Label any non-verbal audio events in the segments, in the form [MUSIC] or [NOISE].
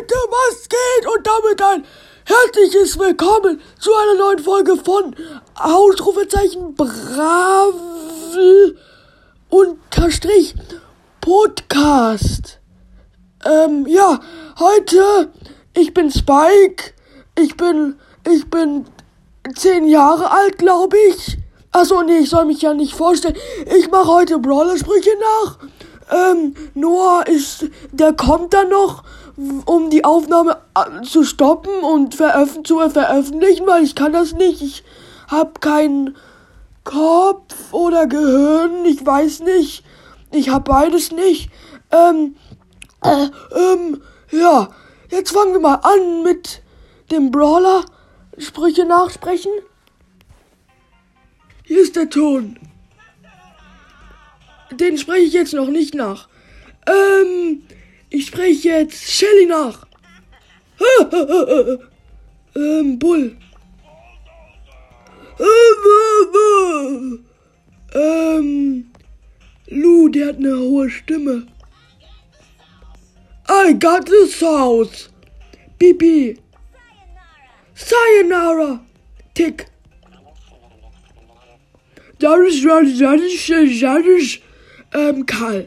Leute, was geht? Und damit ein herzliches Willkommen zu einer neuen Folge von Ausrufezeichen Bravel unterstrich Podcast. Ähm, ja, heute, ich bin Spike, ich bin, ich bin zehn Jahre alt, glaube ich. Achso, nee, ich soll mich ja nicht vorstellen. Ich mache heute Brawler-Sprüche nach. Ähm, Noah ist, der kommt dann noch, um die Aufnahme äh, zu stoppen und veröf zu veröffentlichen, weil ich kann das nicht. Ich hab keinen Kopf oder Gehirn, ich weiß nicht. Ich hab beides nicht. Ähm, äh, ähm, ja. Jetzt fangen wir mal an mit dem Brawler. Sprüche nachsprechen. Hier ist der Ton. Den spreche ich jetzt noch nicht nach. Ähm, ich spreche jetzt Shelly nach. ähm, Bull. Ähm, Lou, der hat eine hohe Stimme. I got this house. Bibi. Sayonara. Tick. Das ist, das ist, das ist, das ist, ähm, Karl.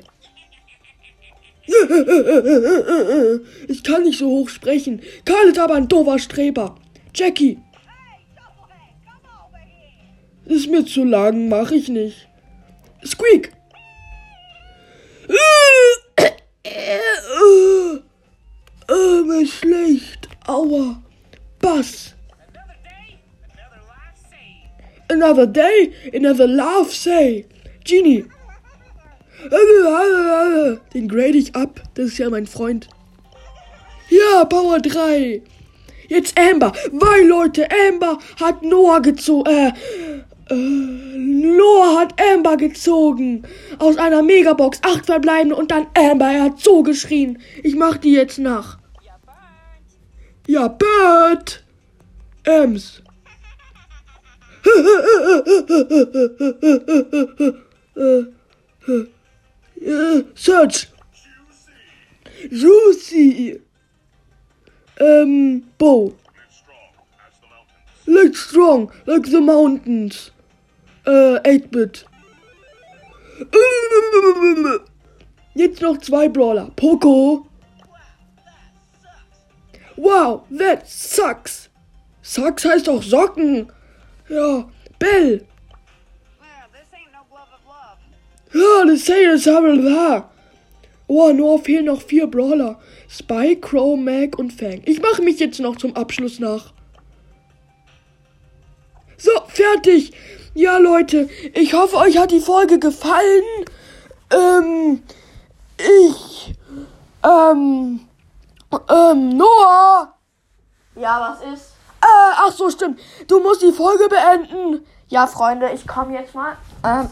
Ich kann nicht so hoch sprechen. Karl ist aber ein doofer Streber. Jackie. Ist mir zu lang, mach ich nicht. Squeak. Äh, mir schlecht. Aua. Bass. Another day, another laugh, say. Genie. Den grade ich ab. Das ist ja mein Freund. Ja, Power 3. Jetzt Amber. Weil, Leute, Amber hat Noah gezogen. Äh, äh, Noah hat Amber gezogen. Aus einer Megabox. Acht verbleibende und dann Amber. Er hat so geschrien. Ich mach die jetzt nach. Ja, Bird. Ems. [LAUGHS] Search. Juicy. Ähm, Bo. Like strong, like the mountains. Äh, 8-Bit. Jetzt noch zwei Brawler. Poco. Wow, that sucks. Sucks heißt auch Socken. Ja, Bell. Das haben da. Oh, nur fehlen noch vier Brawler. Spy, Crow, Mac und Fang. Ich mache mich jetzt noch zum Abschluss nach. So, fertig. Ja, Leute, ich hoffe, euch hat die Folge gefallen. Ähm, ich, ähm, ähm, Noah. Ja, was ist? Äh, ach so, stimmt. Du musst die Folge beenden. Ja, Freunde, ich komme jetzt mal. Ähm,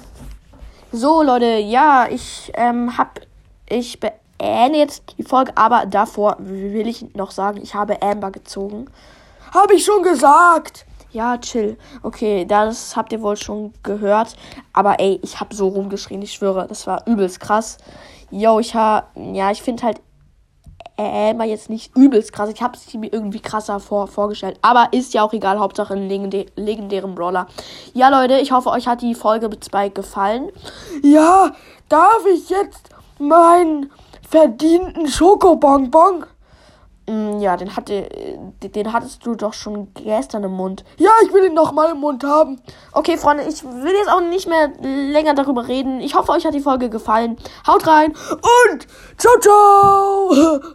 so, Leute, ja, ich ähm, hab, ich beende jetzt die Folge, aber davor will ich noch sagen, ich habe Amber gezogen. Hab ich schon gesagt. Ja, chill. Okay, das habt ihr wohl schon gehört. Aber ey, ich hab so rumgeschrien, ich schwöre, das war übelst krass. Yo, ich ha, ja, ich finde halt Amber jetzt nicht übelst krass. Ich habe es mir irgendwie krasser vor, vorgestellt. Aber ist ja auch egal. Hauptsache ein legendä legendären Brawler. Ja, Leute, ich hoffe, euch hat die Folge Spike gefallen. Ja, darf ich jetzt meinen verdienten Schokobonbon? Mm, ja, den, hatte, den hattest du doch schon gestern im Mund. Ja, ich will ihn noch mal im Mund haben. Okay, Freunde, ich will jetzt auch nicht mehr länger darüber reden. Ich hoffe, euch hat die Folge gefallen. Haut rein und ciao, ciao. [LAUGHS]